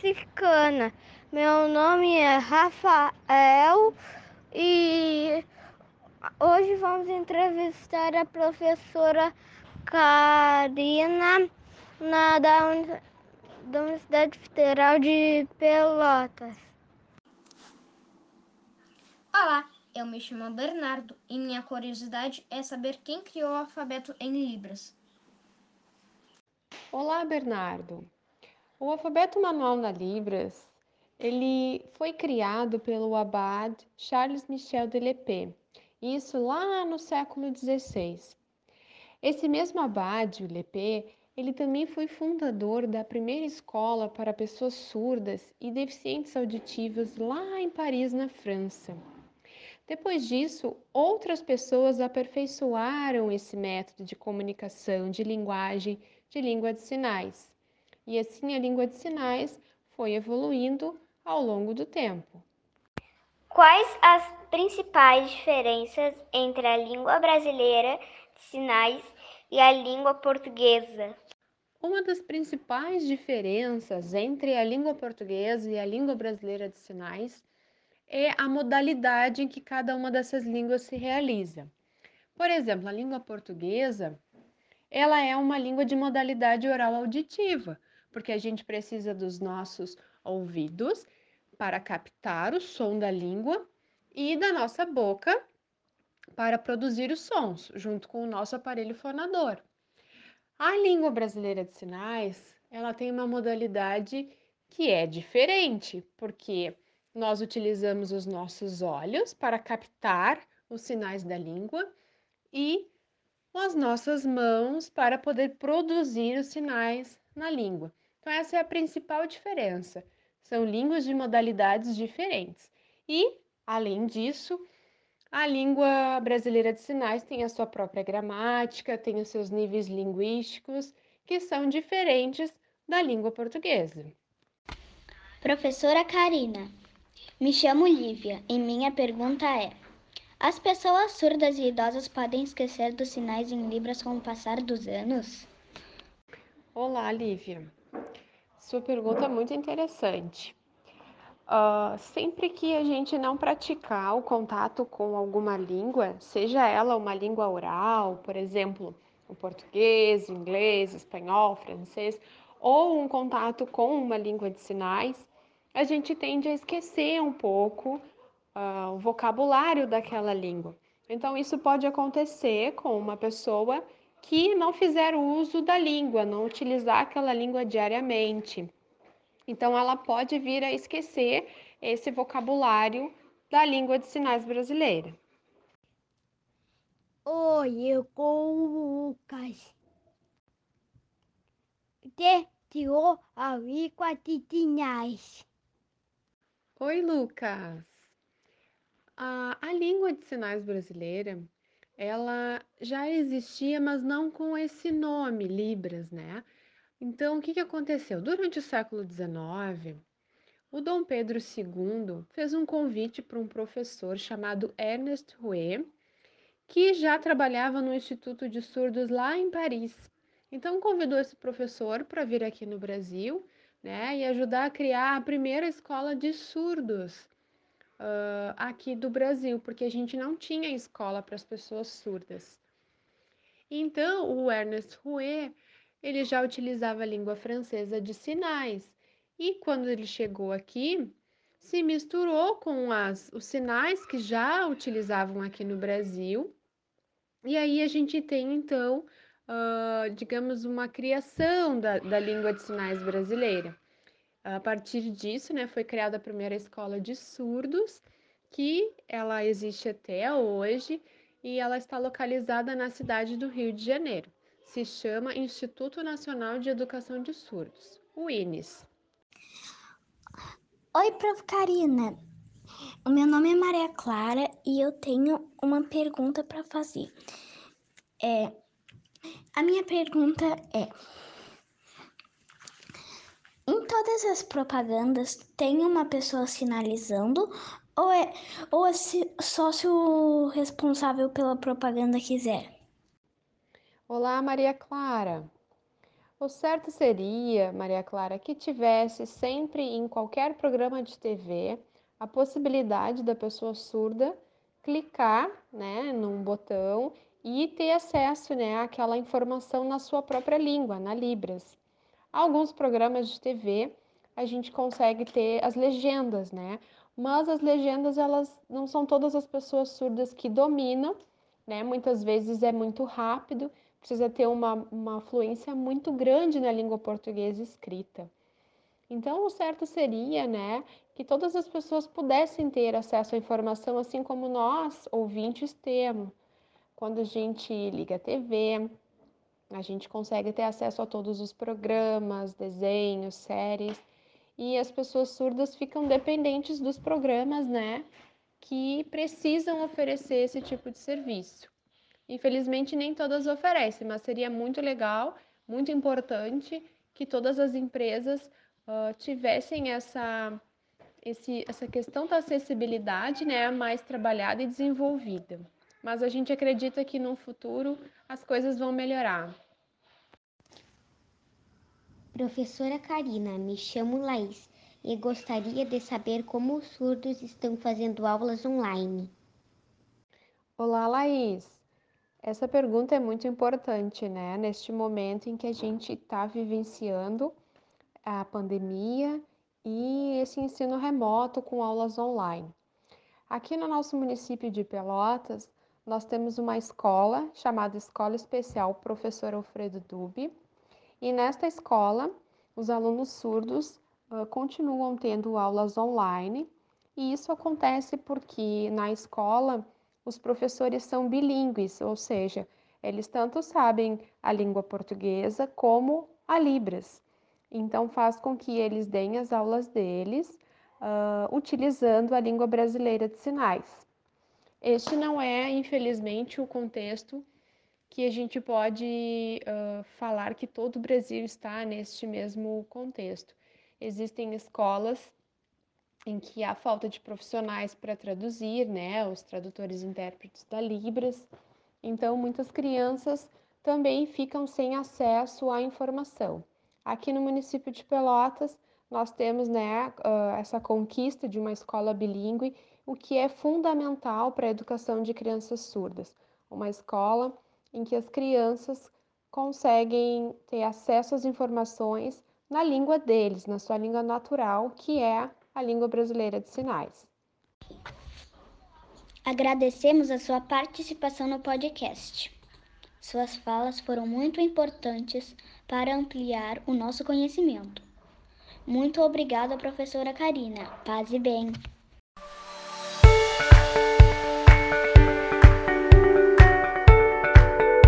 Franciscana. Meu nome é Rafael e hoje vamos entrevistar a professora Karina na, da, da Universidade Federal de Pelotas. Olá, eu me chamo Bernardo e minha curiosidade é saber quem criou o alfabeto em Libras. Olá, Bernardo. O alfabeto manual na Libras, ele foi criado pelo abade Charles Michel de Lepé, isso lá no século XVI. Esse mesmo abade, o Lepé, ele também foi fundador da primeira escola para pessoas surdas e deficientes auditivas lá em Paris, na França. Depois disso, outras pessoas aperfeiçoaram esse método de comunicação, de linguagem de língua de sinais. E assim a língua de sinais foi evoluindo ao longo do tempo. Quais as principais diferenças entre a língua brasileira de sinais e a língua portuguesa? Uma das principais diferenças entre a língua portuguesa e a língua brasileira de sinais é a modalidade em que cada uma dessas línguas se realiza. Por exemplo, a língua portuguesa ela é uma língua de modalidade oral auditiva, porque a gente precisa dos nossos ouvidos para captar o som da língua e da nossa boca para produzir os sons, junto com o nosso aparelho fonador. A língua brasileira de sinais, ela tem uma modalidade que é diferente, porque nós utilizamos os nossos olhos para captar os sinais da língua e as nossas mãos para poder produzir os sinais na língua. Então, essa é a principal diferença. São línguas de modalidades diferentes. E, além disso, a língua brasileira de sinais tem a sua própria gramática, tem os seus níveis linguísticos, que são diferentes da língua portuguesa. Professora Karina, me chamo Lívia e minha pergunta é: as pessoas surdas e idosas podem esquecer dos sinais em Libras com o passar dos anos? Olá, Lívia. Sua pergunta é muito interessante. Uh, sempre que a gente não praticar o contato com alguma língua, seja ela uma língua oral, por exemplo, o português, o inglês, o espanhol, o francês, ou um contato com uma língua de sinais, a gente tende a esquecer um pouco uh, o vocabulário daquela língua. Então, isso pode acontecer com uma pessoa que não fizer uso da língua, não utilizar aquela língua diariamente. Então, ela pode vir a esquecer esse vocabulário da língua de sinais brasileira. Oi, eu sou o Lucas. De tirou a língua de sinais. Oi, Lucas. A, a língua de sinais brasileira, ela já existia, mas não com esse nome, Libras, né? Então, o que, que aconteceu? Durante o século XIX, o Dom Pedro II fez um convite para um professor chamado Ernest Rouet, que já trabalhava no Instituto de Surdos lá em Paris. Então, convidou esse professor para vir aqui no Brasil né, e ajudar a criar a primeira escola de surdos uh, aqui do Brasil, porque a gente não tinha escola para as pessoas surdas. Então, o Ernest Rouet, ele já utilizava a língua francesa de sinais. E quando ele chegou aqui, se misturou com as, os sinais que já utilizavam aqui no Brasil. E aí a gente tem, então, uh, digamos, uma criação da, da língua de sinais brasileira. A partir disso, né, foi criada a primeira escola de surdos, que ela existe até hoje e ela está localizada na cidade do Rio de Janeiro. Se chama Instituto Nacional de Educação de Surdos, o INES. Oi, Prof. Karina. O meu nome é Maria Clara e eu tenho uma pergunta para fazer. É, a minha pergunta é: todas as propagandas tem uma pessoa sinalizando ou é, ou é só se o responsável pela propaganda quiser? Olá, Maria Clara. O certo seria, Maria Clara, que tivesse sempre em qualquer programa de TV a possibilidade da pessoa surda clicar, né, num botão e ter acesso, né, àquela informação na sua própria língua, na Libras. Alguns programas de TV a gente consegue ter as legendas, né? Mas as legendas elas não são todas as pessoas surdas que dominam, né? Muitas vezes é muito rápido, precisa ter uma, uma fluência muito grande na língua portuguesa escrita. Então, o certo seria, né, que todas as pessoas pudessem ter acesso à informação, assim como nós, ouvintes, temos. Quando a gente liga a TV, a gente consegue ter acesso a todos os programas, desenhos, séries, e as pessoas surdas ficam dependentes dos programas, né, que precisam oferecer esse tipo de serviço. Infelizmente, nem todas oferecem, mas seria muito legal, muito importante que todas as empresas uh, tivessem essa, esse, essa questão da acessibilidade né, mais trabalhada e desenvolvida. Mas a gente acredita que no futuro as coisas vão melhorar. Professora Karina, me chamo Laís e gostaria de saber como os surdos estão fazendo aulas online. Olá, Laís. Essa pergunta é muito importante, né? Neste momento em que a gente está vivenciando a pandemia e esse ensino remoto com aulas online. Aqui no nosso município de Pelotas, nós temos uma escola chamada Escola Especial Professor Alfredo Dubi, e nesta escola, os alunos surdos uh, continuam tendo aulas online, e isso acontece porque na escola os professores são bilíngues, ou seja, eles tanto sabem a língua portuguesa como a Libras. Então, faz com que eles deem as aulas deles uh, utilizando a língua brasileira de sinais. Este não é, infelizmente, o contexto que a gente pode uh, falar que todo o Brasil está neste mesmo contexto. Existem escolas em que há falta de profissionais para traduzir, né, os tradutores e intérpretes da Libras. Então, muitas crianças também ficam sem acesso à informação. Aqui no município de Pelotas, nós temos né, essa conquista de uma escola bilíngue, o que é fundamental para a educação de crianças surdas. Uma escola em que as crianças conseguem ter acesso às informações na língua deles, na sua língua natural, que é a língua brasileira de sinais. Agradecemos a sua participação no podcast. Suas falas foram muito importantes para ampliar o nosso conhecimento. Muito obrigada, professora Karina. Paz e bem.